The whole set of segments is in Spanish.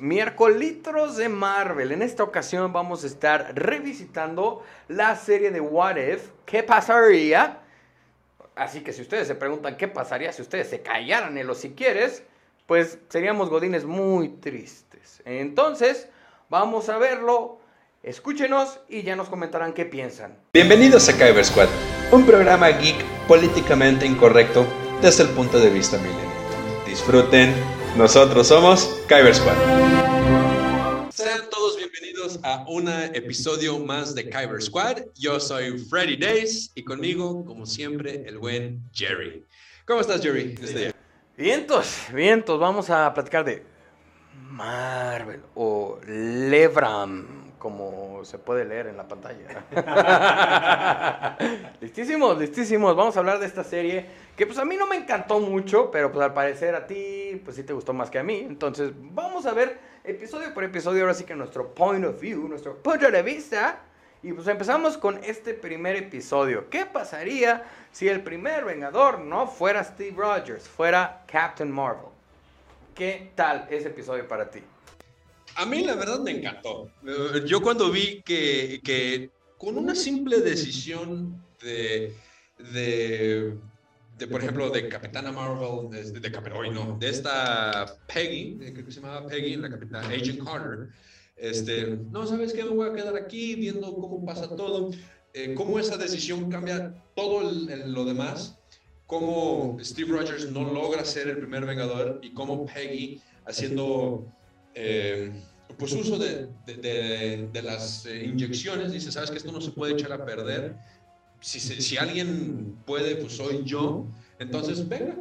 Miércolitros de Marvel. En esta ocasión vamos a estar revisitando la serie de What If. ¿Qué pasaría? Así que si ustedes se preguntan qué pasaría si ustedes se callaran en los si quieres, pues seríamos godines muy tristes. Entonces, vamos a verlo. Escúchenos y ya nos comentarán qué piensan. Bienvenidos a Kyber Squad, un programa geek políticamente incorrecto desde el punto de vista milenio. Disfruten nosotros somos Kyber Squad. Sean todos bienvenidos a un episodio más de Kyber Squad. Yo soy Freddy Days y conmigo, como siempre, el buen Jerry. ¿Cómo estás, Jerry? Vientos, vientos. Vamos a platicar de Marvel o Lebram, como se puede leer en la pantalla. listísimos, listísimos. Vamos a hablar de esta serie que pues a mí no me encantó mucho, pero pues al parecer a ti pues sí te gustó más que a mí. Entonces vamos a ver episodio por episodio ahora sí que nuestro point of view, nuestro punto de vista. Y pues empezamos con este primer episodio. ¿Qué pasaría si el primer Vengador no fuera Steve Rogers, fuera Captain Marvel? ¿Qué tal ese episodio para ti? A mí la verdad me encantó. Yo cuando vi que, que con una simple decisión de, de por ejemplo, de Capitana Marvel, de, de, no, de esta Peggy, creo que se llamaba Peggy, la Capitana Agent Carter, este, no, ¿sabes qué? Me voy a quedar aquí viendo cómo pasa todo, eh, cómo esa decisión cambia todo lo demás, cómo Steve Rogers no logra ser el primer Vengador y cómo Peggy, haciendo eh, pues uso de, de las eh, inyecciones, dice, ¿sabes que esto no se puede echar a perder? si, alguien puede, pues soy yo. Entonces, venga.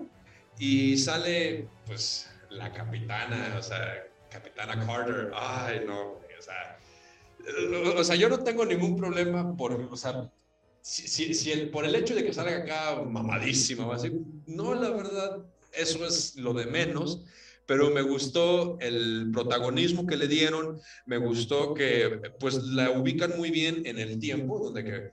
Y sale, pues, la capitana, o sea, capitana Carter. Ay, no, o sea, o sea, yo no tengo ningún problema por, o sea, si, si, el, por el hecho de que salga acá mamadísima, así, no, la verdad, eso es lo de menos, pero me gustó el protagonismo que le dieron, me gustó que, pues, la ubican muy bien en el tiempo, donde que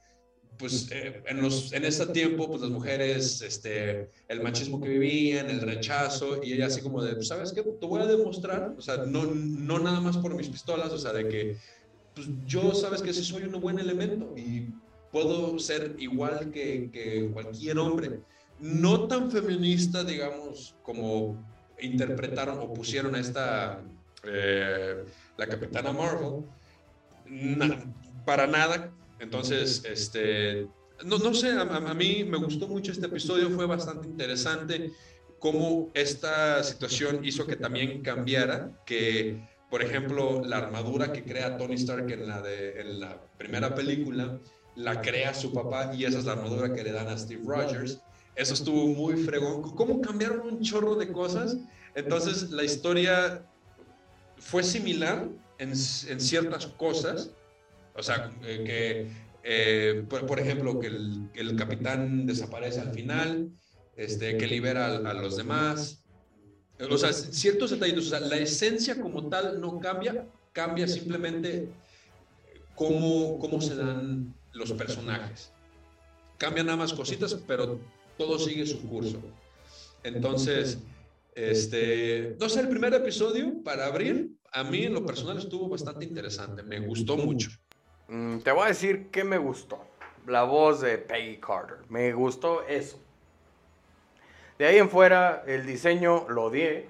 pues eh, en, los, en ese tiempo, pues las mujeres, este, el machismo que vivían, el rechazo, y ella así como de, pues, ¿sabes qué? Te voy a demostrar, o sea, no, no nada más por mis pistolas, o sea, de que, pues yo, ¿sabes que Sí soy un buen elemento y puedo ser igual que, que cualquier hombre. No tan feminista, digamos, como interpretaron o pusieron a esta, eh, la Capitana Marvel, para nada. Entonces, este, no, no sé, a, mí me gustó mucho este episodio, fue bastante interesante cómo esta situación hizo que también cambiara, que, por ejemplo, la armadura que crea Tony Stark en la, de, en la primera película, la crea su papá y esa es la armadura que le dan a Steve Rogers. Eso estuvo muy fregón. ¿Cómo cambiaron un chorro de cosas? Entonces, la historia fue similar en, en ciertas cosas, o sea, eh, que, eh, por, ejemplo, que el, capitán desaparece al final, este, que libera a, los demás. O sea, ciertos detalles, o sea, la esencia como tal no cambia, cambia simplemente cómo, cómo se dan los personajes. Cambian nada más cositas, pero todo sigue su curso. Entonces, este, no sé, el primer episodio para abrir, a mí en lo personal estuvo bastante interesante, me gustó mucho. Mm, te voy a decir que me gustó. La voz de Peggy Carter. Me gustó eso. De ahí en fuera, el diseño lo odié.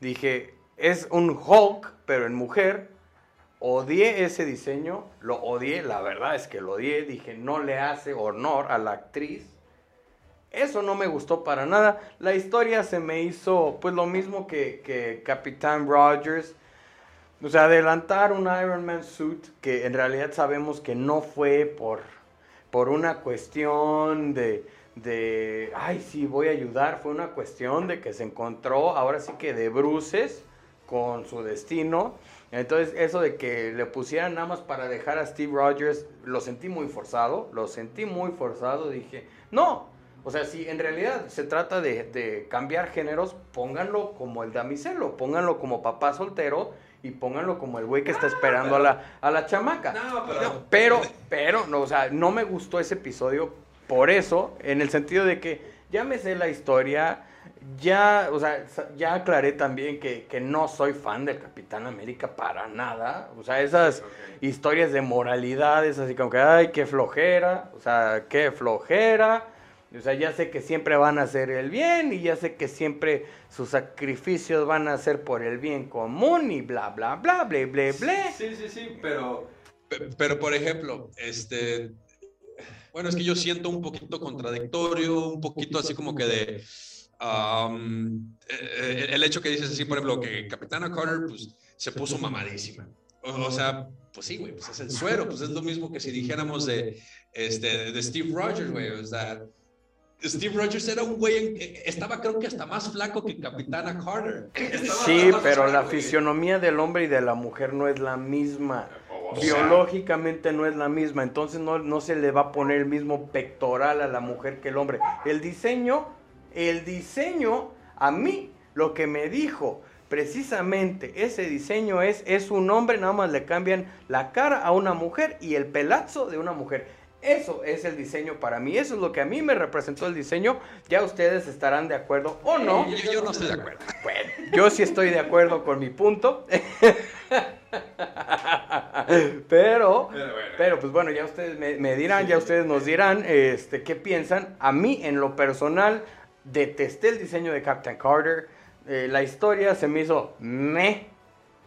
Dije, es un Hulk, pero en mujer. Odié ese diseño, lo odié, la verdad es que lo odié. Dije, no le hace honor a la actriz. Eso no me gustó para nada. La historia se me hizo, pues, lo mismo que, que Capitán Rogers. O sea, adelantar un Iron Man suit que en realidad sabemos que no fue por, por una cuestión de, de, ay, sí, voy a ayudar. Fue una cuestión de que se encontró, ahora sí que de bruces con su destino. Entonces, eso de que le pusieran nada más para dejar a Steve Rogers, lo sentí muy forzado, lo sentí muy forzado. Dije, no, o sea, si en realidad se trata de, de cambiar géneros, pónganlo como el damiselo, pónganlo como papá soltero y pónganlo como el güey que está esperando a, la, a la chamaca. No, pero... pero, pero, no, o sea, no me gustó ese episodio por eso, en el sentido de que ya me sé la historia, ya, o sea, ya aclaré también que, que no soy fan del Capitán América para nada. O sea, esas historias de moralidades, así como que, ay, qué flojera, o sea, qué flojera. O sea, ya sé que siempre van a hacer el bien y ya sé que siempre sus sacrificios van a ser por el bien común y bla, bla, bla, bla, bla, bla. Sí, sí, sí, pero Pe- Pero, por ejemplo, este, bueno, es que yo siento un poquito contradictorio, un poquito así como que de, eh, el hecho que dices así, por ejemplo, que Capitana Carter, pues, se puso mamadísima. O, o sea, pues sí, güey, pues es el suero, pues es lo mismo que si dijéramos de, este, de Steve Rogers, güey, o sea, Steve Rogers era un güey, en- estaba creo que hasta más flaco que Capitana Carter. Estaba- Sí, pero flaco, la güey. fisionomía del hombre y de la mujer no es la misma. O sea- Biológicamente no es la misma, entonces no, no se le va a poner el mismo pectoral a la mujer que el hombre. El diseño, el diseño, a mí lo que me dijo precisamente ese diseño es, es un hombre, nada más le cambian la cara a una mujer y el pelazo de una mujer. Eso es el diseño para mí, eso es lo que a mí me representó el diseño. Ya ustedes estarán de acuerdo o no. Yo, yo no estoy de acuerdo. Bueno, yo sí estoy de acuerdo con mi punto. Pero, pero pues bueno, ya ustedes me, me dirán, ya ustedes nos dirán este, qué piensan. A mí, en lo personal, detesté el diseño de Captain Carter. Eh, la historia se me hizo me.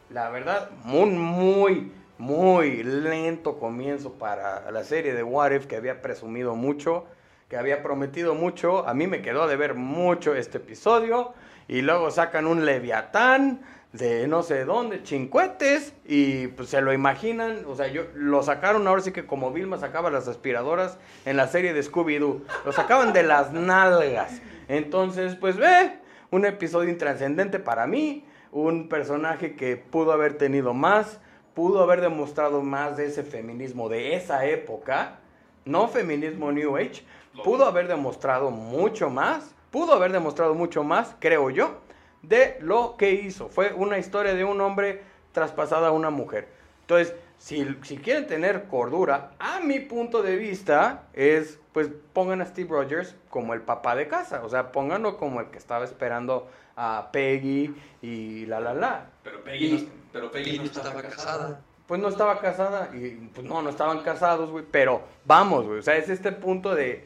La verdad, muy, muy, muy lento comienzo para la serie de What If que había presumido mucho, que había prometido mucho. A mí me quedó de ver mucho este episodio. Y luego sacan un Leviatán de no sé dónde, chincuetes, y pues se lo imaginan, o sea, yo lo sacaron ahora sí que como Vilma sacaba las aspiradoras en la serie de Scooby-Doo, lo sacaban de las nalgas. Entonces, pues ve, un episodio intrascendente para mí, un personaje que pudo haber tenido más, pudo haber demostrado más de ese feminismo de esa época, no feminismo New Age, pudo haber demostrado mucho más, pudo haber demostrado mucho más, creo yo, de lo que hizo. Fue una historia de un hombre traspasada a una mujer. Entonces, si, si quieren tener cordura, a mi punto de vista es, pues pongan a Steve Rogers como el papá de casa. O sea, pónganlo como el que estaba esperando a Peggy y la la la. pero Peggy, Y- no, pero Peggy no estaba casada. Pues no estaba casada y pues no, no estaban casados, güey. Pero vamos, güey. O sea, es este punto de...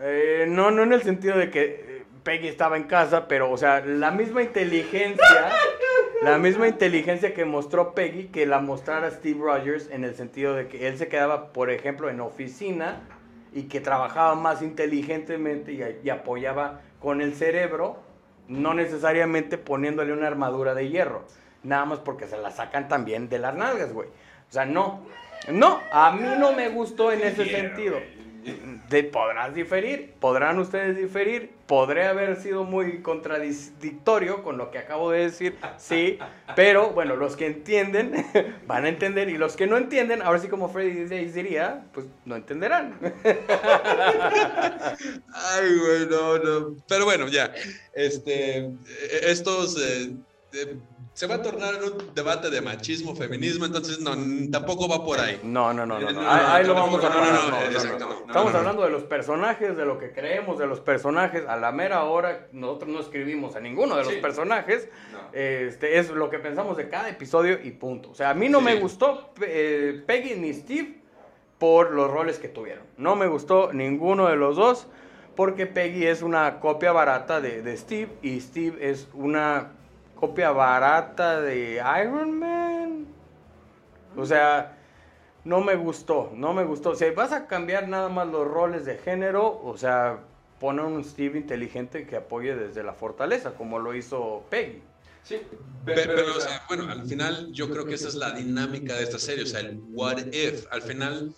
eh, no, no en el sentido de que eh, Peggy estaba en casa, pero, o sea, la misma inteligencia, la misma inteligencia que mostró Peggy, que la mostrara Steve Rogers, en el sentido de que él se quedaba, por ejemplo, en oficina y que trabajaba más inteligentemente y, y apoyaba con el cerebro, no necesariamente poniéndole una armadura de hierro, nada más porque se la sacan también de las nalgas, güey. O sea, no, no, a mí no me gustó en ese sentido. De, podrás diferir, podrán ustedes diferir, podré haber sido muy contradictorio con lo que acabo de decir, sí, pero bueno, los que entienden van a entender y los que no entienden, ahora sí como Freddy Days diría, pues no entenderán. Ay, güey, no, no. Pero bueno, ya. Este, eh, estos eh, eh, se va a tornar en un debate de machismo, feminismo, entonces no, tampoco va por ahí. No, no, no, no, Ahí, lo vamos a no, no, parar, no, no, no, no. exacto, no, Estamos hablando de los personajes, de lo que creemos de los personajes. A la mera hora, nosotros no escribimos a ninguno de los Sí. personajes. No. Este, es lo que pensamos de cada episodio y punto. O sea, a mí no Sí. me gustó eh, Peggy ni Steve por los roles que tuvieron. No me gustó ninguno de los dos porque Peggy es una copia barata de, de Steve y Steve es una copia barata de Iron Man. O sea, no me gustó, no me gustó. Si vas a cambiar nada más los roles de género, o sea, pon a un Steve inteligente que apoye desde la fortaleza, como lo hizo Peggy. Sí, Pe- pero, Pero, o sea, bueno, al final yo creo que esa es la dinámica de esta serie, o sea, el what if. Al final,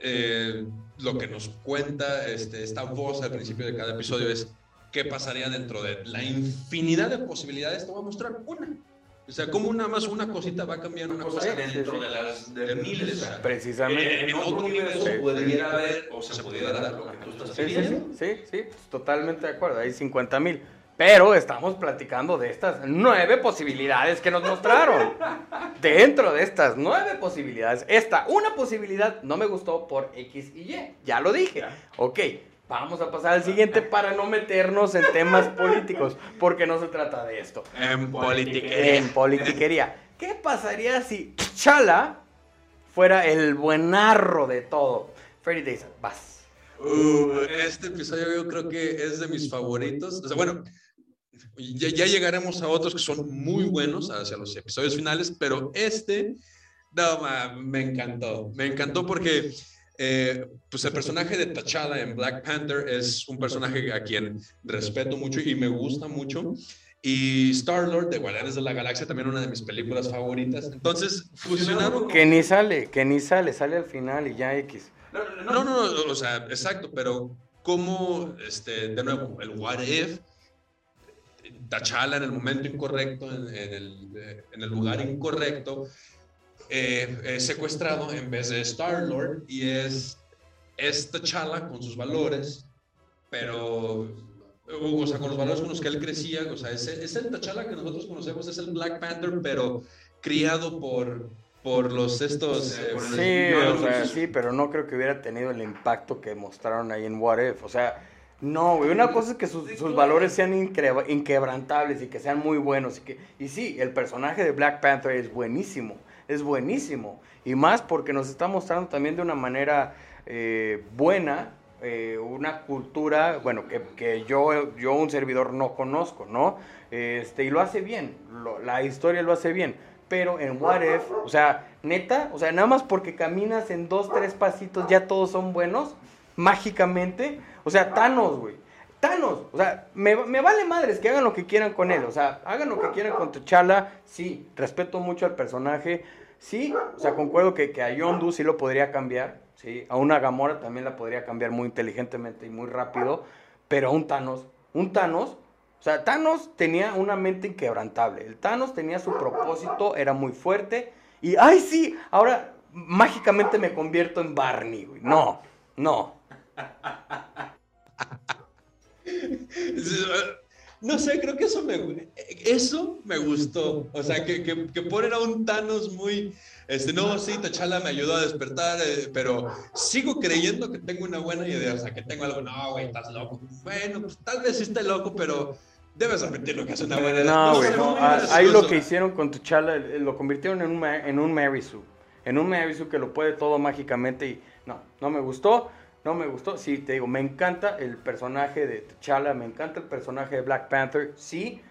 eh, lo que nos cuenta este, esta voz al principio de cada episodio es qué pasaría dentro de la infinidad de posibilidades. Te voy a mostrar una. O sea, cómo nada más una cosita va cambiando una cosa. dentro de las de miles. o sea, Precisamente. En otro universo Sí. pudiera haber o se pudiera dar lo que tú estás pidiendo. sí, sí, totalmente de acuerdo, hay 50 mil. Pero estamos platicando de estas nueve posibilidades que nos mostraron. Dentro de estas nueve posibilidades, esta una posibilidad no me gustó por X y Y. Ya lo dije. Ya. Ok, Vamos a pasar al siguiente para no meternos en temas políticos, porque no se trata de esto. En politiquería. En politiquería. ¿Qué pasaría si Chala fuera el buenarro de todo? Freddy Days, vas. Uh, este episodio yo creo que es de mis favoritos. O sea, bueno, ya, ya llegaremos a otros que son muy buenos hacia los episodios finales, pero este, no, ma, me encantó. Me encantó porque eh, pues el personaje de T'Challa en Black Panther es un personaje a quien respeto mucho y me gusta mucho. Y Star-Lord de Guardianes de la Galaxia, también una de mis películas favoritas. Entonces, fusionaron... Que ni sale, que ni sale, sale al final y ya X. No, no, No, no, o sea, exacto, pero como, este, de nuevo, el what if, T'Challa en el momento incorrecto, en, en el, en el lugar incorrecto, eh, es secuestrado en vez de Star-Lord y es, es T'Challa con sus valores, pero, o sea, con los valores con los que él crecía, o sea, es, es el T'Challa que nosotros conocemos, es el Black Panther, pero criado por, por los estos... eh, por Sí, o sea, no, sí, pero no creo que hubiera tenido el impacto que mostraron ahí en What If. O sea, no, güey. Una cosa es que sus, sus valores sean inquebrantables y que sean muy buenos. Y, que, y sí, el personaje de Black Panther es buenísimo. Es buenísimo. Y más porque nos está mostrando también de una manera eh, buena eh, una cultura, bueno, que, que yo, yo un servidor no conozco, ¿no? Este, y lo hace bien. la historia lo hace bien. Pero en What If, o sea, neta, o sea, nada más porque caminas en dos, tres pasitos, ya todos son buenos, mágicamente. O sea, Thanos, güey. Thanos, o sea, me, vale madres que hagan lo que quieran con él. O sea, hagan lo que quieran con T'Challa. Sí, respeto mucho al personaje. Sí, o sea, concuerdo que, que a Yondu sí lo podría cambiar. Sí, a una Gamora también la podría cambiar muy inteligentemente y muy rápido. Pero a un Thanos, un Thanos, o sea, Thanos tenía una mente inquebrantable. El Thanos tenía su propósito, era muy fuerte. Y, ay, sí, ahora mágicamente me convierto en Barney, güey. No, no. No sé, creo que eso me, eso me gustó. O sea, que, que, que ponen a un Thanos muy... Este, no, sí, T'Challa me ayudó a despertar, eh, pero sigo creyendo que tengo una buena idea. O sea, que tengo algo... No, güey, estás loco. Bueno, pues tal vez sí esté loco, pero debes admitir lo que es una buena idea. No, güey, no. Ah, Ahí lo que hicieron con T'Challa, eh, lo convirtieron en un, en un Mary Sue. En un Mary Sue que lo puede todo mágicamente y no, no me gustó, no me gustó. Sí, te digo, me encanta el personaje de T'Challa, me encanta el personaje de Black Panther, sí,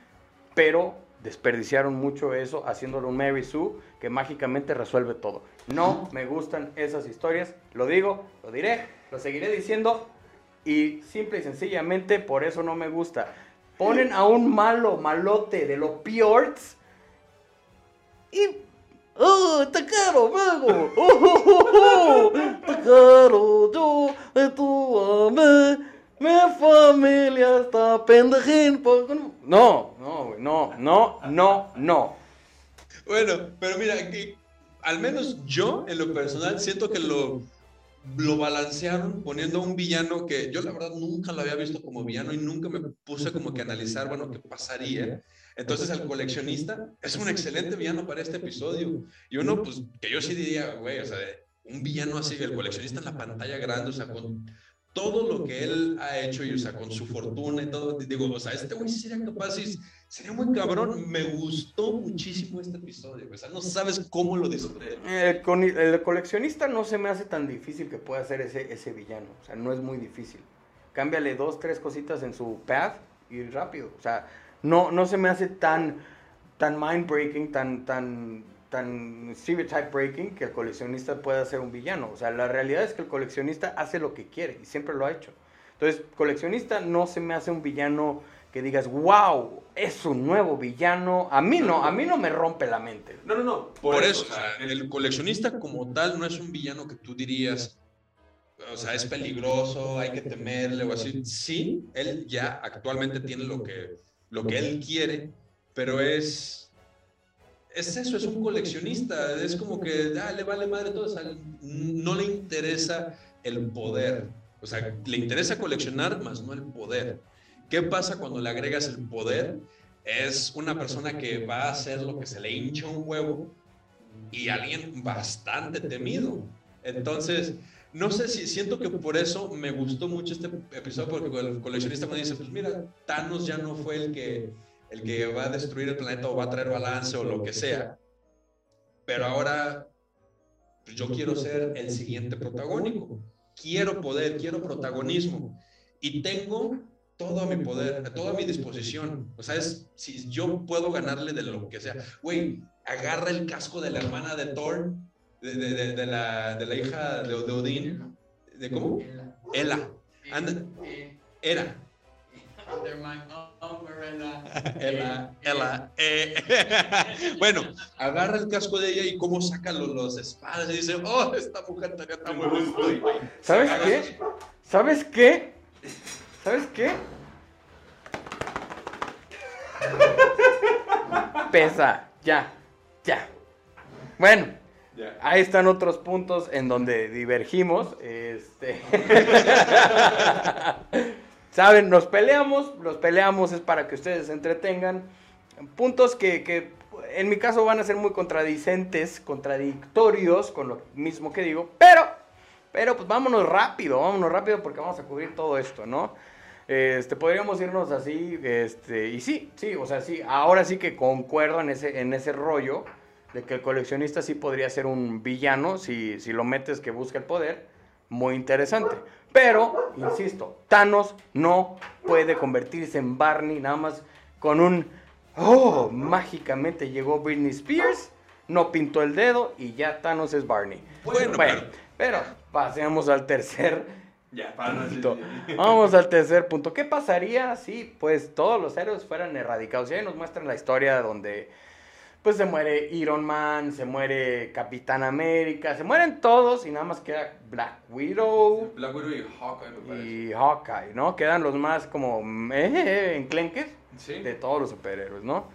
pero desperdiciaron mucho eso haciéndolo un Mary Sue que mágicamente resuelve todo. No me gustan esas historias, lo digo, lo diré, lo seguiré diciendo y simple y sencillamente por eso no me gusta. Ponen a un malo, malote de los peorts y... ¡Oh, está caro, mago! ¡Oh, oh, oh, oh! ¡Está caro! Yo, eh, tú, amé, mi familia está pendejín. porque no- No, no, no, no, no, no. Bueno, pero mira, que al menos yo, en lo personal, siento que lo, lo balancearon poniendo a un villano que yo la verdad nunca lo había visto como villano y nunca me puse como que a analizar, bueno, qué pasaría. Entonces el coleccionista es un excelente villano para este episodio. Y uno, pues, que yo sí diría, güey, o sea, un villano así, el coleccionista en la pantalla grande, o sea, con todo lo que él ha hecho y, o sea, con su fortuna y todo, digo, o sea, este güey sería capaz sería muy cabrón. Me gustó muchísimo este episodio, o sea, no sabes cómo lo disfruté. El, coleccionista no se me hace tan difícil que pueda ser ese, ese villano. O sea, no es muy difícil. Cámbiale dos, tres cositas en su path y rápido. O sea, no, no se me hace tan, tan mind breaking, tan, tan, tan stereotype breaking que el coleccionista pueda ser un villano. O sea, la realidad es que el coleccionista hace lo que quiere y siempre lo ha hecho. Entonces, coleccionista no se me hace un villano que digas, wow, es un nuevo villano. A mí no, a mí no me rompe la mente. No, no, no. Por, eso, o sea, el coleccionista como tal no es un villano que tú dirías, o sea, es peligroso, hay que temerle o así. Sí, él ya actualmente tiene lo que, lo que él quiere, pero es, es eso, es un coleccionista, es como que ah, le vale madre todo, o no le interesa el poder, o sea, le interesa coleccionar, más no el poder. ¿Qué pasa cuando le agregas el poder? Es una persona que va a hacer lo que se le hincha un huevo y alguien bastante temido. Entonces, no sé si siento que por eso me gustó mucho este episodio, porque el coleccionista me dice, pues mira, Thanos ya no fue el que, el que va a destruir el planeta o va a traer balance o lo que sea, pero ahora pues, yo quiero ser el siguiente protagónico, quiero poder, quiero protagonismo y tengo todo a mi poder, todo a mi disposición. O sea, es, si yo puedo ganarle de lo que sea. Güey, agarra el casco de la hermana de Thor, de, de, de, de la, de la hija de, Odín. ¿De cómo? Ela. Anda. Era. Ela. eh. bueno, agarra el casco de ella y cómo saca los, los espadas y dice, oh, esta mujer tenía tan buen gusto. ¿Sabes qué? ¿Sabes qué? ¿Sabes qué? Pesa, ya, ya. Bueno, Ya. ahí están otros puntos en donde divergimos. Este. Saben, nos peleamos, los peleamos es para que ustedes se entretengan. Puntos que, que en mi caso van a ser muy contradicentes, contradictorios con lo mismo que digo, pero, pero pues vámonos rápido, vámonos rápido porque vamos a cubrir todo esto, ¿no? Este, podríamos irnos así, este, y sí, sí, o sea, sí, ahora sí que concuerdo en ese, en ese rollo de que el coleccionista sí podría ser un villano si, si lo metes que busca el poder, muy interesante. Pero, insisto, Thanos no puede convertirse en Barney nada más con un, oh, mágicamente llegó Britney Spears, no pintó el dedo y ya Thanos es Barney. Bueno, pero pasemos al tercer Ya, para Punto. Vamos al tercer punto. ¿Qué pasaría si pues todos los héroes fueran erradicados? Y ahí nos muestran la historia donde pues se muere Iron Man, se muere Capitán América, se mueren todos y nada más queda Black Widow Black Widow y Hawkeye, me parece. y Hawkeye, ¿no? Quedan los más como eh, enclenques Sí. de todos los superhéroes, ¿no?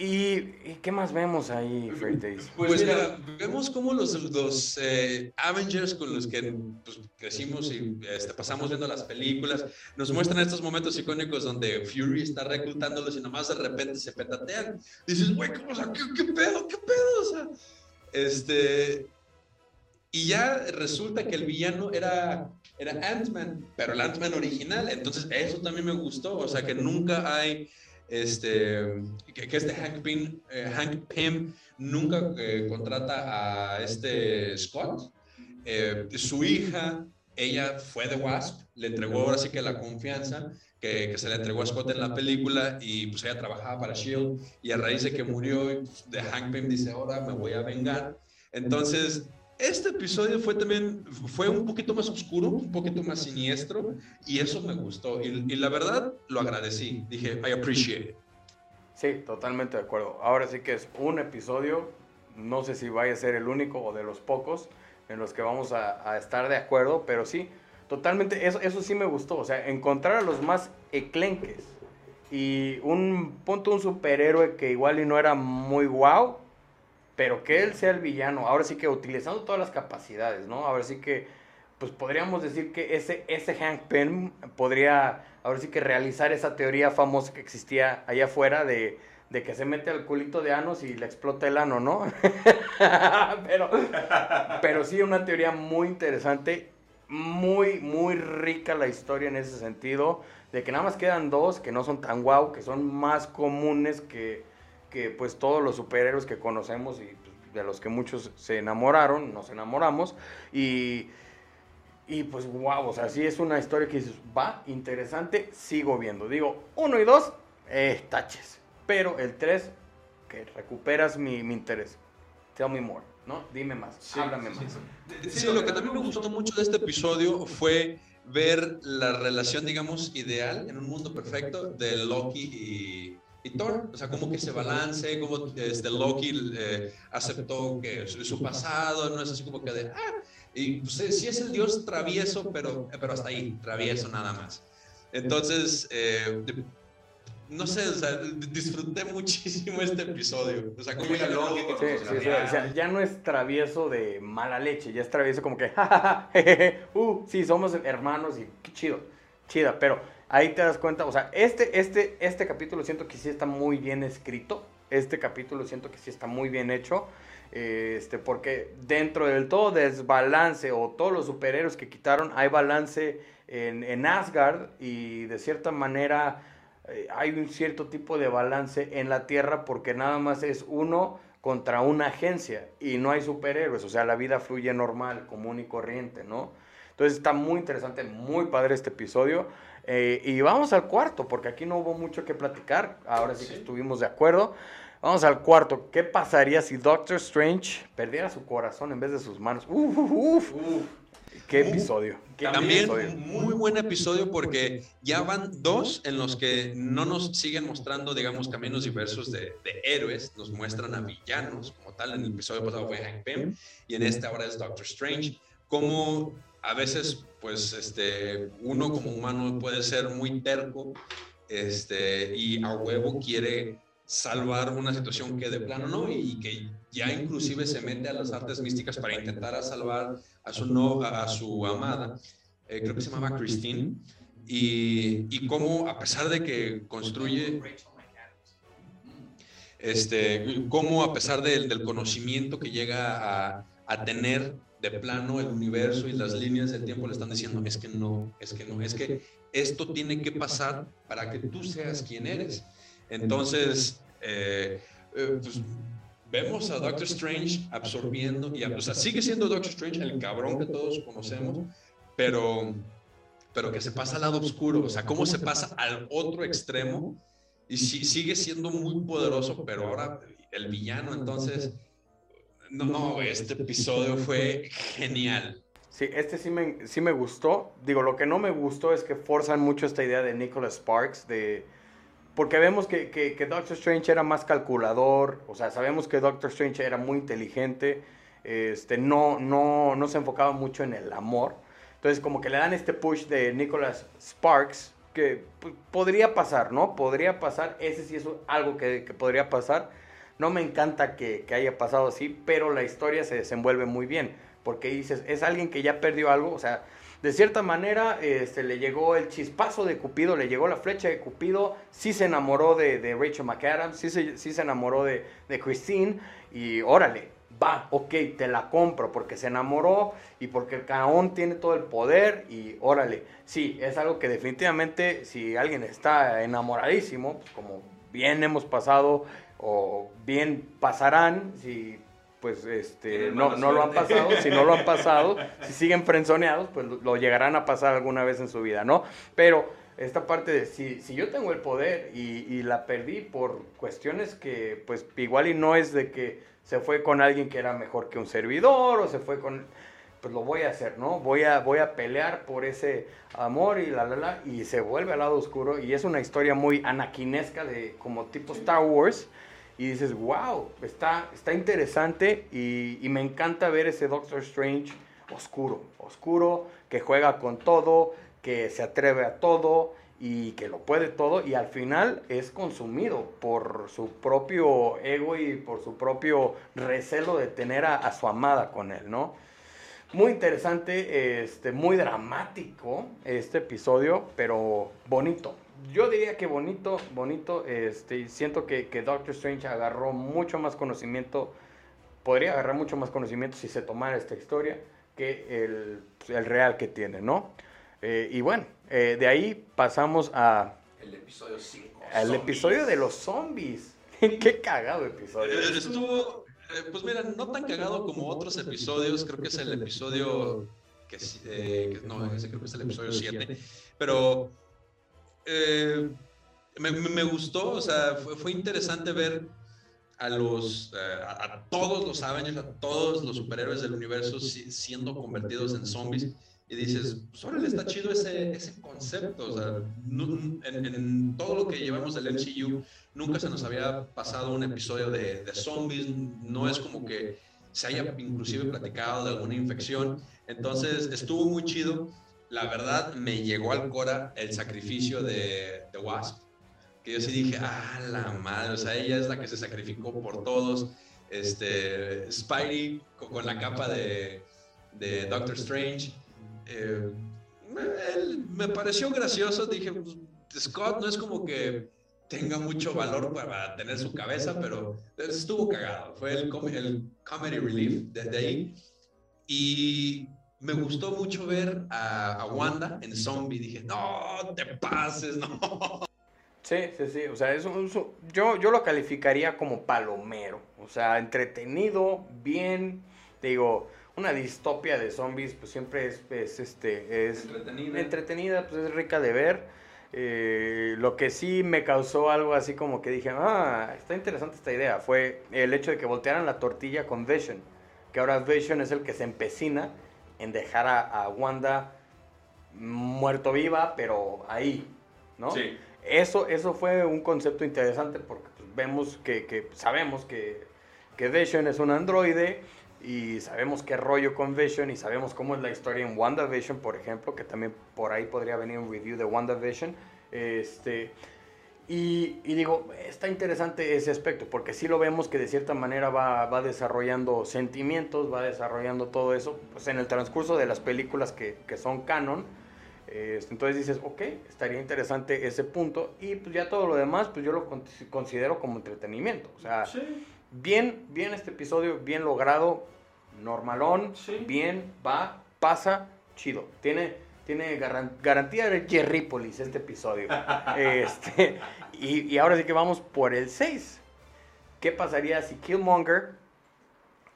¿Y, qué más vemos ahí, Freightays? Pues, mira, vemos cómo los, los eh, Avengers con los que pues, crecimos y este, pasamos viendo las películas, nos muestran estos momentos icónicos donde Fury está reclutándolos y nomás de repente se petatean. Dices, güey, ¿cómo, o sea, ¿qué, qué pedo? ¿Qué pedo? O sea, este... Y ya resulta que el villano era, era Ant-Man, pero el Ant-Man original. Entonces, eso también me gustó. O sea, que nunca hay este, que, que este Hank Pym, eh, Hank Pym nunca eh, contrata a este Scott. Eh, su hija, ella fue de Wasp, le entregó ahora sí que la confianza que, que se le entregó a Scott en la película y pues ella trabajaba para S.H.I.E.L.D. y a raíz de que murió de Hank Pym dice, ahora me voy a vengar. Entonces, este episodio fue también, fue un poquito más oscuro, un poquito más siniestro, y eso me gustó. Y, y la verdad, lo agradecí. Dije, I appreciate it. Sí, totalmente de acuerdo. Ahora sí que es un episodio, no sé si vaya a ser el único o de los pocos en los que vamos a, a estar de acuerdo, pero sí, totalmente, eso, eso sí me gustó. O sea, encontrar a los más eclenques y un punto, un superhéroe que igual y no era muy guau, pero que él sea el villano. Ahora sí que utilizando todas las capacidades, ¿no? Ahora sí que, pues podríamos decir que ese, ese Hank Pym podría, ahora sí que realizar esa teoría famosa que existía allá afuera de, de que se mete al culito de Anos y le explota el ano, ¿no? pero, pero sí, una teoría muy interesante, muy, muy rica la historia en ese sentido, de que nada más quedan dos que no son tan guau, que son más comunes que, que pues todos los superhéroes que conocemos y pues, de los que muchos se enamoraron, nos enamoramos, y... Y pues wow, o sea, sí es una historia que dices, va, interesante, sigo viendo. Digo, uno y dos, eh, taches. Pero el tres, que recuperas mi, mi interés. Tell me more, ¿no? Dime más, Sí, háblame sí, más. sí. Sí, lo que también me gustó mucho de este episodio fue ver la relación, digamos, ideal en un mundo perfecto de Loki y, O sea, como que se balance, como este, Loki eh, aceptó que su, pasado no es así como que de, ah, y pues, sí es el dios travieso, pero, pero hasta ahí, travieso nada más. Entonces, eh, no sé, o sea, disfruté muchísimo este episodio. O sea, como ya Sí, sí, o sea, ya no es travieso de mala leche, ya es travieso como que, jajaja, jejeje, uh, sí, somos hermanos y qué chido, chida, pero ahí te das cuenta, o sea, este, este, este capítulo siento que sí está muy bien escrito, este capítulo siento que sí está muy bien hecho. Este, porque dentro del todo desbalance o todos los superhéroes que quitaron, hay balance en, en Asgard y de cierta manera eh, hay un cierto tipo de balance en la Tierra porque nada más es uno contra una agencia y no hay superhéroes, o sea, la vida fluye normal, común y corriente, ¿no? Entonces está muy interesante, muy padre este episodio. Eh, y vamos al cuarto, porque aquí no hubo mucho que platicar, ahora sí, que estuvimos de acuerdo. Vamos al cuarto, ¿qué pasaría si Doctor Strange perdiera su corazón en vez de sus manos? Uf, uf, uf. ¿Qué episodio? ¿Qué También episodio? muy buen episodio porque ya van dos en los que no nos siguen mostrando, digamos, caminos diversos de, de héroes, nos muestran a villanos como tal. En el episodio pasado fue Hank Pym y en este ahora es Doctor Strange. Como a veces, pues, este, uno como humano puede ser muy terco este, y a huevo quiere salvar una situación que de plano no y que ya inclusive se mete a las artes místicas para intentar salvar a su, no, a su amada, eh, creo que se llamaba Christine, y, y cómo a pesar de que construye, este, cómo a pesar del, del conocimiento que llega a, a tener de plano el universo y las líneas del tiempo le están diciendo, es que no, es que no, es que esto tiene que pasar para que tú seas quien eres. Entonces, eh, eh, pues, vemos a Doctor Strange absorbiendo, y, o sea, sigue siendo Doctor Strange el cabrón que todos conocemos, pero, pero que se pasa al lado oscuro, o sea, cómo se pasa al otro extremo y si- sigue siendo muy poderoso, pero ahora el villano, entonces, no, no, este episodio fue genial. Sí, este sí me, sí me gustó. Digo, lo que no me gustó es que forzan mucho esta idea de Nicholas Sparks, de... Porque vemos que, que, que Doctor Strange era más calculador, o sea, sabemos que Doctor Strange era muy inteligente, este, no, no, no se enfocaba mucho en el amor. Entonces, como que le dan este push de Nicholas Sparks, que podría pasar, ¿no? Podría pasar, ese sí es algo que, que podría pasar. No me encanta que, haya pasado así, pero la historia se desenvuelve muy bien, porque dices, es alguien que ya perdió algo, o sea, de cierta manera este, le llegó el chispazo de Cupido, le llegó la flecha de Cupido, sí se enamoró de, Rachel McAdams, sí se, sí se enamoró de, Christine, y órale, va, ok, te la compro, porque se enamoró y porque el caón tiene todo el poder, y órale, sí, es algo que definitivamente si alguien está enamoradísimo, como bien hemos pasado o bien pasarán, si pues este no, no lo han pasado, si no lo han pasado, si siguen frenzoneados, pues lo, lo llegarán a pasar alguna vez en su vida, ¿no? Pero esta parte de si, si yo tengo el poder y, y la perdí por cuestiones que pues igual y no es de que se fue con alguien que era mejor que un servidor o se fue con pues lo voy a hacer, ¿no? Voy a, voy a pelear por ese amor y la, la, la, y se vuelve al lado oscuro y es una historia muy anaquinesca de como tipo Star Wars y dices, wow, está, está interesante y, me encanta ver ese Doctor Strange oscuro, oscuro, que juega con todo, que se atreve a todo y que lo puede todo y al final es consumido por su propio ego y por su propio recelo de tener a, a su amada con él, ¿no? Muy interesante, este, muy dramático este episodio, pero bonito. Yo diría que bonito, bonito. Este, y siento que, que Doctor Strange agarró mucho más conocimiento, podría agarrar mucho más conocimiento si se tomara esta historia que el, el real que tiene, ¿no? Eh, y bueno, eh, de ahí pasamos a, El episodio 5. al episodio de los zombies. Qué cagado episodio. Eh, Estuvo, eh, pues mira, no tan cagado como otros episodios, creo que es el episodio que, sí, eh, que- no, ese creo que es el episodio 7, pero eh, me, gustó, o sea, fue, interesante ver a los, eh, a, todos los Avengers, a todos los superhéroes del universo si- siendo convertidos en zombies. Y dices, pues órale, está chido ese, ese concepto. O sea, en todo lo que llevamos del MCU, nunca se nos había pasado un episodio de, de zombies. No es como que se haya inclusive platicado de alguna infección. Entonces, estuvo muy chido. La verdad, me llegó al cora el sacrificio de, de Wasp. Que yo sí dije, ah, la madre. O sea, ella es la que se sacrificó por todos. Este, Spidey con, la capa de, de Doctor Strange. Eh, me, pareció gracioso. Dije, pues, Scott no es como que tenga mucho valor para tener su cabeza, pero estuvo cagado. Fue el comedy relief desde ahí. Y me gustó mucho ver a, a Wanda en zombie. Dije, no te pases, no. Sí, sí, sí. O sea, es un- es un- yo, yo lo calificaría como palomero. O sea, entretenido, bien. Digo, una distopia de zombies, pues siempre es, es, este, es Entretenida. entretenida, pues es rica de ver. Eh, lo que sí me causó algo así como que dije, ah, está interesante esta idea, fue el hecho de que voltearan la tortilla con Vision. Que ahora Vision es el que se empecina en dejar a, a Wanda muerto viva, pero ahí, ¿no? Sí. Eso, eso fue un concepto interesante porque pues, vemos que, que sabemos que, que Vision es un androide y sabemos qué rollo con Vision y sabemos cómo es la historia en WandaVision, por ejemplo, que también por ahí podría venir un review de WandaVision. Este, y, y digo, está interesante ese aspecto, porque sí lo vemos que de cierta manera va, va desarrollando sentimientos, va desarrollando todo eso, pues en el transcurso de las películas que, que son canon. Eh, entonces dices, ok, estaría interesante ese punto. Y pues ya todo lo demás, pues yo lo con- considero como entretenimiento. O sea, Sí. bien, bien este episodio, bien logrado, normalón, Sí. bien, va, pasa, chido. Tiene, tiene garantía de Jerrypolis este episodio. este, y, y ahora sí que vamos por el 6. ¿Qué pasaría si Killmonger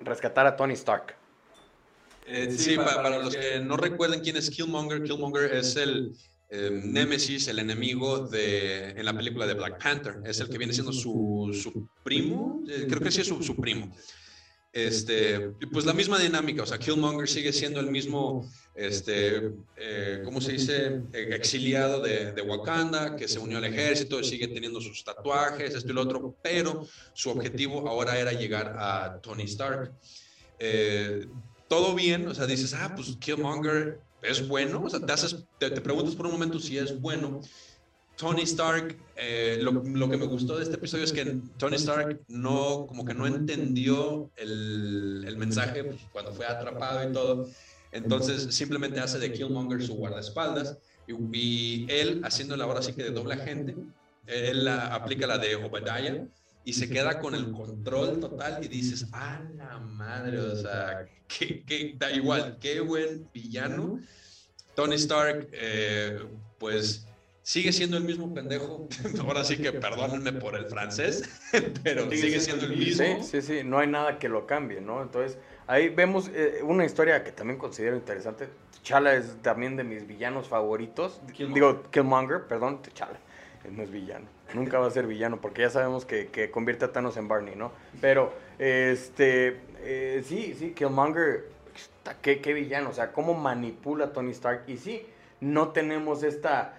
rescatara a Tony Stark? Eh, sí, pa- para, los que no recuerden quién es Killmonger, Killmonger es el eh, némesis, el enemigo de, en la película de Black Panther. Es el que viene siendo su, su primo, eh, creo que sí es su, su primo. Este, y pues la misma dinámica, o sea, Killmonger sigue siendo el mismo, este, eh, ¿cómo se dice? Eh, exiliado de, de Wakanda, que se unió al ejército, sigue teniendo sus tatuajes, esto y lo otro, pero su objetivo ahora era llegar a Tony Stark. Eh, todo bien, o sea, dices, ah, pues Killmonger es bueno, o sea, te, haces, te, te preguntas por un momento si es bueno. Tony Stark, eh, lo, lo que me gustó de este episodio es que Tony Stark no, como que no entendió el, el mensaje pues, cuando fue atrapado y todo. Entonces simplemente hace de Killmonger su guardaespaldas y, y él haciendo ahora sí que de doble agente, él la- aplica la de Obadiah y se queda con el control total y dices, a la madre, o sea, que, que da igual, qué buen villano. Tony Stark, eh, pues sigue siendo el mismo pendejo, ahora sí que perdónenme por el francés, pero sigue siendo el mismo. Sí, sí, sí, no hay nada que lo cambie, ¿no? Entonces, ahí vemos eh, una historia que también considero interesante. T'Challa es también de mis villanos favoritos. Killmonger. Digo, Killmonger, perdón, T'Challa. No es villano. Nunca va a ser villano porque ya sabemos que, que convierte a Thanos en Barney, ¿no? Pero, este, eh, sí, sí, Killmonger, qué, qué villano. O sea, cómo manipula a Tony Stark. Y sí, no tenemos esta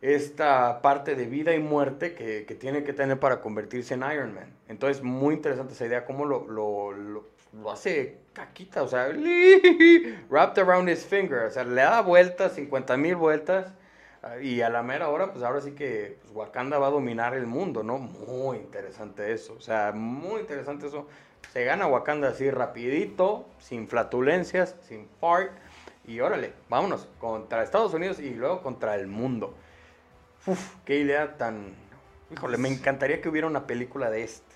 esta parte de vida y muerte que, que tiene que tener para convertirse en Iron Man. Entonces, muy interesante esa idea, cómo lo, lo, lo, hace caquita, o sea, wrapped around his finger, o sea, le da vueltas, 50 mil vueltas, ah, y a la mera hora, pues ahora sí que pues, Wakanda va a dominar el mundo, ¿no? Muy interesante eso, o sea, muy interesante eso. Se gana Wakanda así rapidito, sin flatulencias, sin fart, y órale, vámonos, contra Estados Unidos y luego contra el mundo. Uf, qué idea tan... Híjole, me encantaría que hubiera una película de este.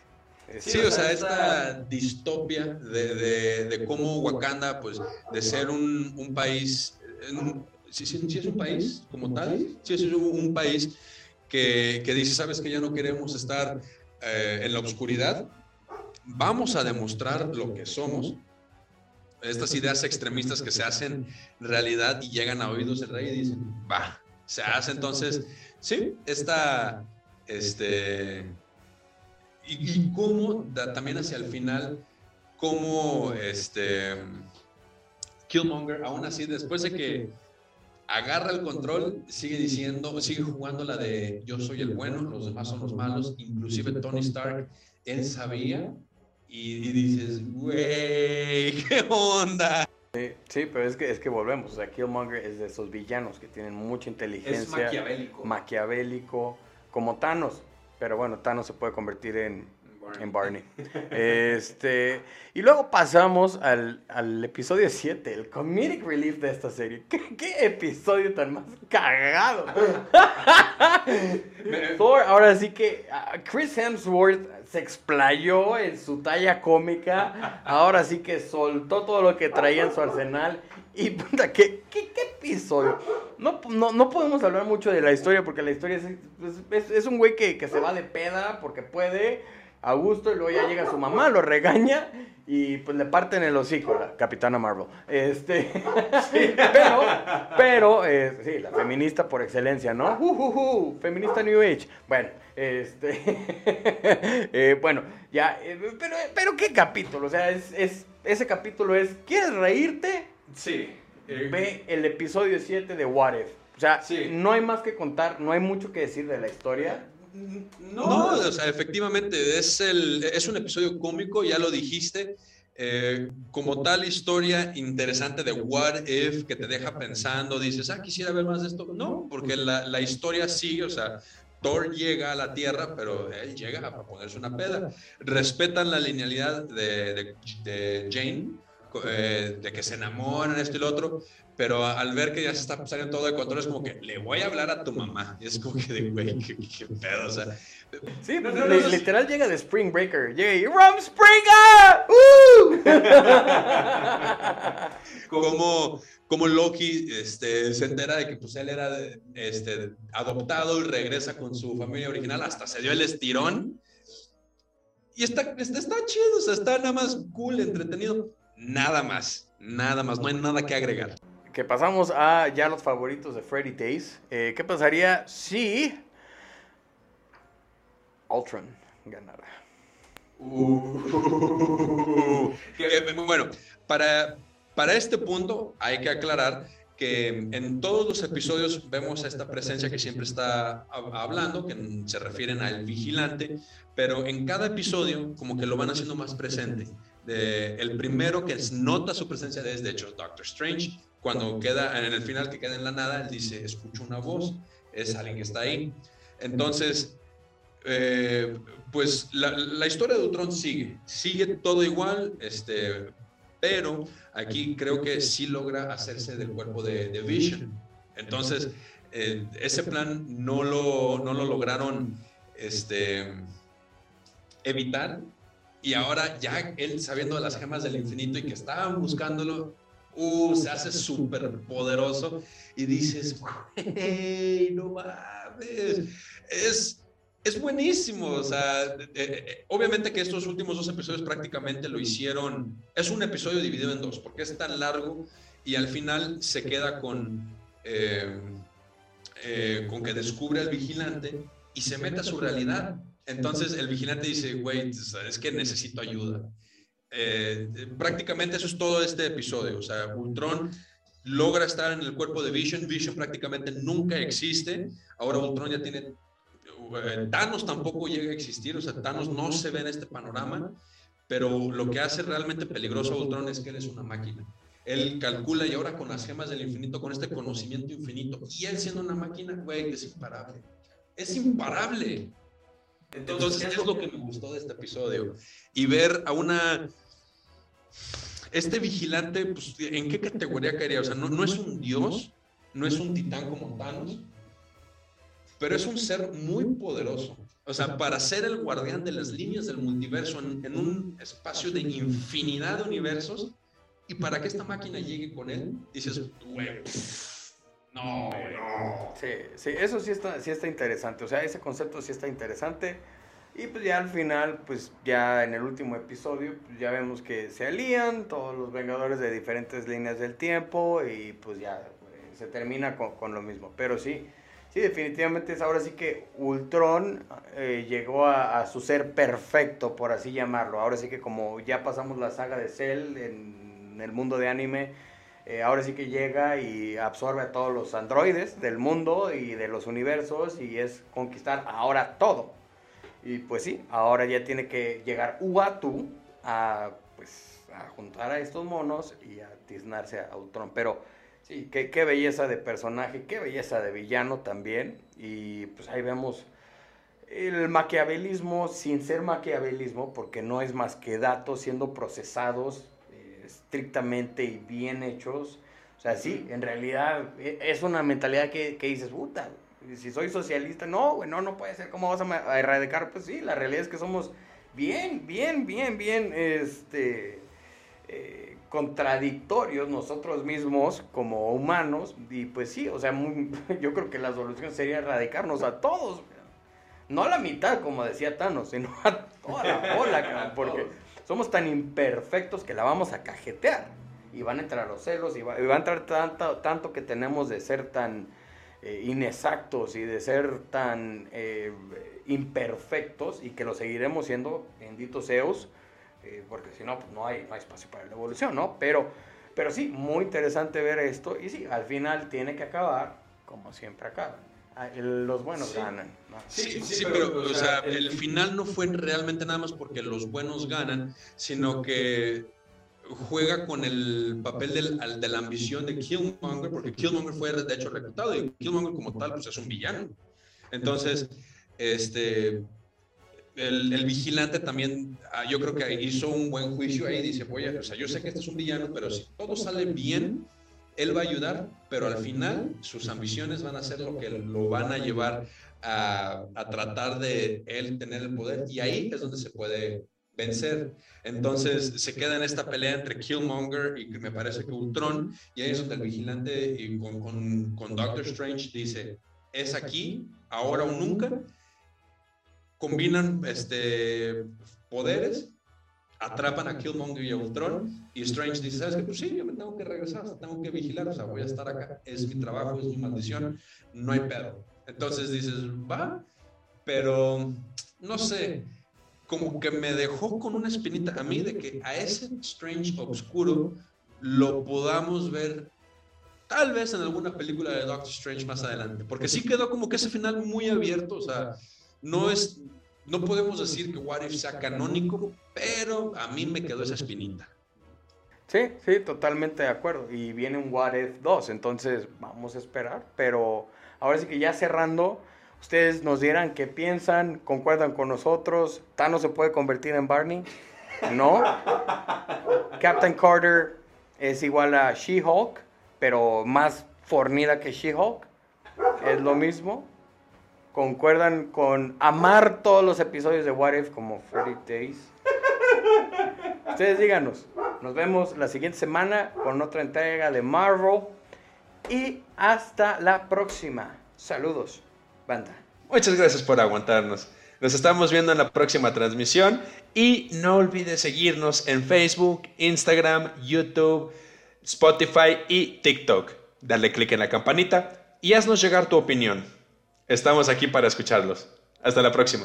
Sí, o sea, esta distopia de, de, de cómo Wakanda, pues, de ser un, un país, un- sí, sí, sí es un país como tal, sí es un, un país que, que dice, sabes que ya no queremos estar eh, en la oscuridad, vamos a demostrar lo que somos. Estas ideas extremistas que se hacen realidad y llegan a oídos del rey y dicen, va, se hace entonces, sí, esta, este, y, y cómo da- también hacia el final, cómo este Killmonger, aún así, después de que agarra el control, sigue diciendo, sigue jugando la de yo soy el bueno, los demás son los malos, inclusive Tony Stark, él sabía y, y dices, güey, ¿qué onda? Sí, sí, pero es que, es que volvemos. O sea, Killmonger es de esos villanos que tienen mucha Es inteligencia. maquiavélico. maquiavélico, como Thanos. Pero bueno, Thanos se puede convertir en Barney. En Barney. Este, y luego pasamos al, al episodio 7, el comedic relief de esta serie. ¿Qué, qué episodio tan más cagado? Thor, ahora sí que ah, Chris Hemsworth se explayó en su talla cómica. Ahora sí que soltó todo lo que traía en su arsenal. Y puta, ¿qué, qué, qué episodio? No, no, no podemos hablar mucho de la historia porque la historia es, es- es- es un güey que, que se va de peda porque puede a gusto y luego ya llega su mamá, lo regaña y pues le parten el hocico, la Capitana Marvel. Este, pero, pero, eh, sí, la feminista por excelencia, ¿no? Uh, uh, uh, feminista New Age. Bueno, este, eh, bueno, ya, eh, pero, pero qué capítulo, o sea, es, es, ese capítulo es, ¿quieres reírte? Sí. eh, Ve el episodio 7 de What If. O sea, Sí. no hay más que contar, no hay mucho que decir de la historia. No, No, o sea, efectivamente, es, el, es un episodio cómico, ya lo dijiste. eh, como tal historia interesante de What If que te deja pensando, dices, ah, quisiera ver más de esto. No, porque la, la historia sigue, o sea, Thor llega a la Tierra, pero él llega a ponerse una peda. Respetan la linealidad de, de- de Jane, eh, de que se enamoran, esto y lo otro, pero a- al ver que ya se está saliendo todo de control, es como que le voy a hablar a tu mamá. Y es como que, de, güey, qué, qué pedo, o sea. Sí, No, pues, no, no, no. literal llega de Spring Breaker. Llega y ¡Rum Springer! ¡Uh! como, como Loki este, se entera de que pues, él era este, adoptado y regresa con su familia original, hasta se dio el estirón. Y está, está, está chido, o sea, está nada más cool, entretenido. Nada más, nada más, no hay nada que agregar. que pasamos a ya los favoritos de Freddy Days. Eh, ¿Qué pasaría si Ultron ganara? Eh, bueno, para, para este punto hay que aclarar que en todos los episodios vemos esta presencia que siempre está hab- hablando, que se refieren al vigilante, pero en cada episodio como que lo van haciendo más presente. De- el primero que nota su presencia es de hecho Doctor Strange, cuando queda en el final que queda en la nada, él dice, escucho una voz, es alguien que está ahí. Entonces, eh, pues la, la historia de Ultron sigue, sigue todo igual, este, pero aquí creo que sí logra hacerse del cuerpo de, de Vision. Entonces, eh, ese plan no lo, no lo lograron este, evitar y ahora ya él sabiendo de las gemas del infinito y que estaban buscándolo, uh, se hace súper poderoso y dices, güey, no mames, es, es buenísimo, o sea, eh, eh, obviamente que estos últimos dos episodios prácticamente lo hicieron, es un episodio dividido en dos, porque es tan largo y al final se queda con, eh, eh, con que descubre al vigilante y se mete a su realidad. Entonces el vigilante dice, güey, es que necesito ayuda. Eh, prácticamente eso es todo este episodio, o sea, Ultron logra estar en el cuerpo de Vision, Vision prácticamente nunca existe, ahora Ultron ya tiene eh, Thanos tampoco llega a existir, o sea, Thanos no se ve en este panorama, pero lo que hace realmente peligroso a Ultron es que él es una máquina. Él calcula y ahora con las gemas del infinito, con este conocimiento infinito, y él siendo una máquina, güey, es imparable. Es imparable. Entonces, es lo que me gustó de este episodio. Y ver a una... Este vigilante, pues, ¿en qué categoría caería? O sea, no, no es un dios, no es un titán como Thanos, pero es un ser muy poderoso. O sea, para ser el guardián de las líneas del multiverso en, en, un espacio de infinidad de universos, y para que esta máquina llegue con él, dices, güey, no, no. Sí, sí, eso sí está, sí está interesante. O sea, ese concepto sí está interesante. Y pues ya al final, pues ya en el último episodio, pues ya vemos que se alían todos los Vengadores de diferentes líneas del tiempo y pues ya eh, se termina con, con, lo mismo. Pero sí, sí, definitivamente es ahora sí que Ultron eh, llegó a, a, su ser perfecto, por así llamarlo. Ahora sí que como ya pasamos la saga de Cell en, en el mundo de anime, eh, ahora sí que llega y absorbe a todos los androides del mundo y de los universos y es conquistar ahora todo. Y pues sí, ahora ya tiene que llegar Uatu a, pues, a juntar a estos monos y a tiznarse a Ultron. Pero sí, qué, qué, belleza de personaje, qué belleza de villano también. Y pues ahí vemos el maquiavelismo sin ser maquiavelismo, porque no es más que datos siendo procesados estrictamente y bien hechos. O sea, sí, en realidad e- es una mentalidad que, que dices, puta, si soy socialista, no, güey, no, no puede ser, ¿cómo vas a, erradicar? Pues sí, la realidad es que somos bien, bien, bien, bien, este, eh, contradictorios nosotros mismos como humanos, y pues sí, o sea, muy- yo creo que la solución sería erradicarnos a todos, no a la mitad, como decía Thanos, sino a toda la bola, porque somos tan imperfectos que la vamos a cajetear, y van a entrar los celos, y va, a entrar tanto, tanto que tenemos de ser tan eh, inexactos y de ser tan eh, imperfectos y que lo seguiremos siendo, benditos seos, eh, porque si no, pues no hay, no hay espacio para la evolución, ¿no? Pero, pero sí, muy interesante ver esto y sí, al final tiene que acabar como siempre acaba. Ah, el- Los buenos Sí. ganan. ¿no? Sí, sí, pero, o sea, el final no fue realmente nada más porque los buenos ganan, sino que juega con el papel del- de la ambición de Killmonger, porque Killmonger fue de hecho reclutado y Killmonger como tal pues es un villano. Entonces, este, el, el vigilante también, ah, yo creo que hizo un buen juicio ahí, dice, oye, o sea, yo sé que este es un villano, pero si todo sale bien, él va a ayudar, pero al final sus ambiciones van a ser lo que lo van a llevar a, a tratar de él tener el poder y ahí es donde se puede vencer. Entonces se queda en esta pelea entre Killmonger y me parece que Ultron y ahí es donde el vigilante y con, con, con Doctor Strange dice, es aquí, ahora o nunca, combinan este, poderes, atrapan a Killmonger y a Ultron y Strange dice, ¿sabes qué? Pues sí, yo me tengo que regresar, tengo que vigilar, o sea, voy a estar acá, es mi trabajo, es mi maldición, no hay pedo. Entonces dices, va, pero no sé, como que me dejó con una espinita a mí de que a ese Strange oscuro lo podamos ver tal vez en alguna película de Doctor Strange más adelante, porque sí quedó como que ese final muy abierto, o sea, no es, no podemos decir que What If sea canónico, pero a mí me quedó esa espinita. Sí, sí, totalmente de acuerdo. Y viene un What If 2, entonces vamos a esperar. Pero ahora sí que ya cerrando, ustedes nos dirán qué piensan, concuerdan con nosotros. ¿Thanos se puede convertir en Barney? No. Captain Carter es igual a She-Hulk, pero más fornida que She-Hulk. Es lo mismo. ¿Concuerdan con amar todos los episodios de What If como 30 Days? Ustedes díganos. Nos vemos la siguiente semana con otra entrega de Marvel. Y hasta la próxima. Saludos, banda. Muchas gracias por aguantarnos. Nos estamos viendo en la próxima transmisión y no olvides seguirnos en Facebook, Instagram, YouTube, Spotify y TikTok. Dale click en la campanita y haznos llegar tu opinión. Estamos aquí para escucharlos. Hasta la próxima.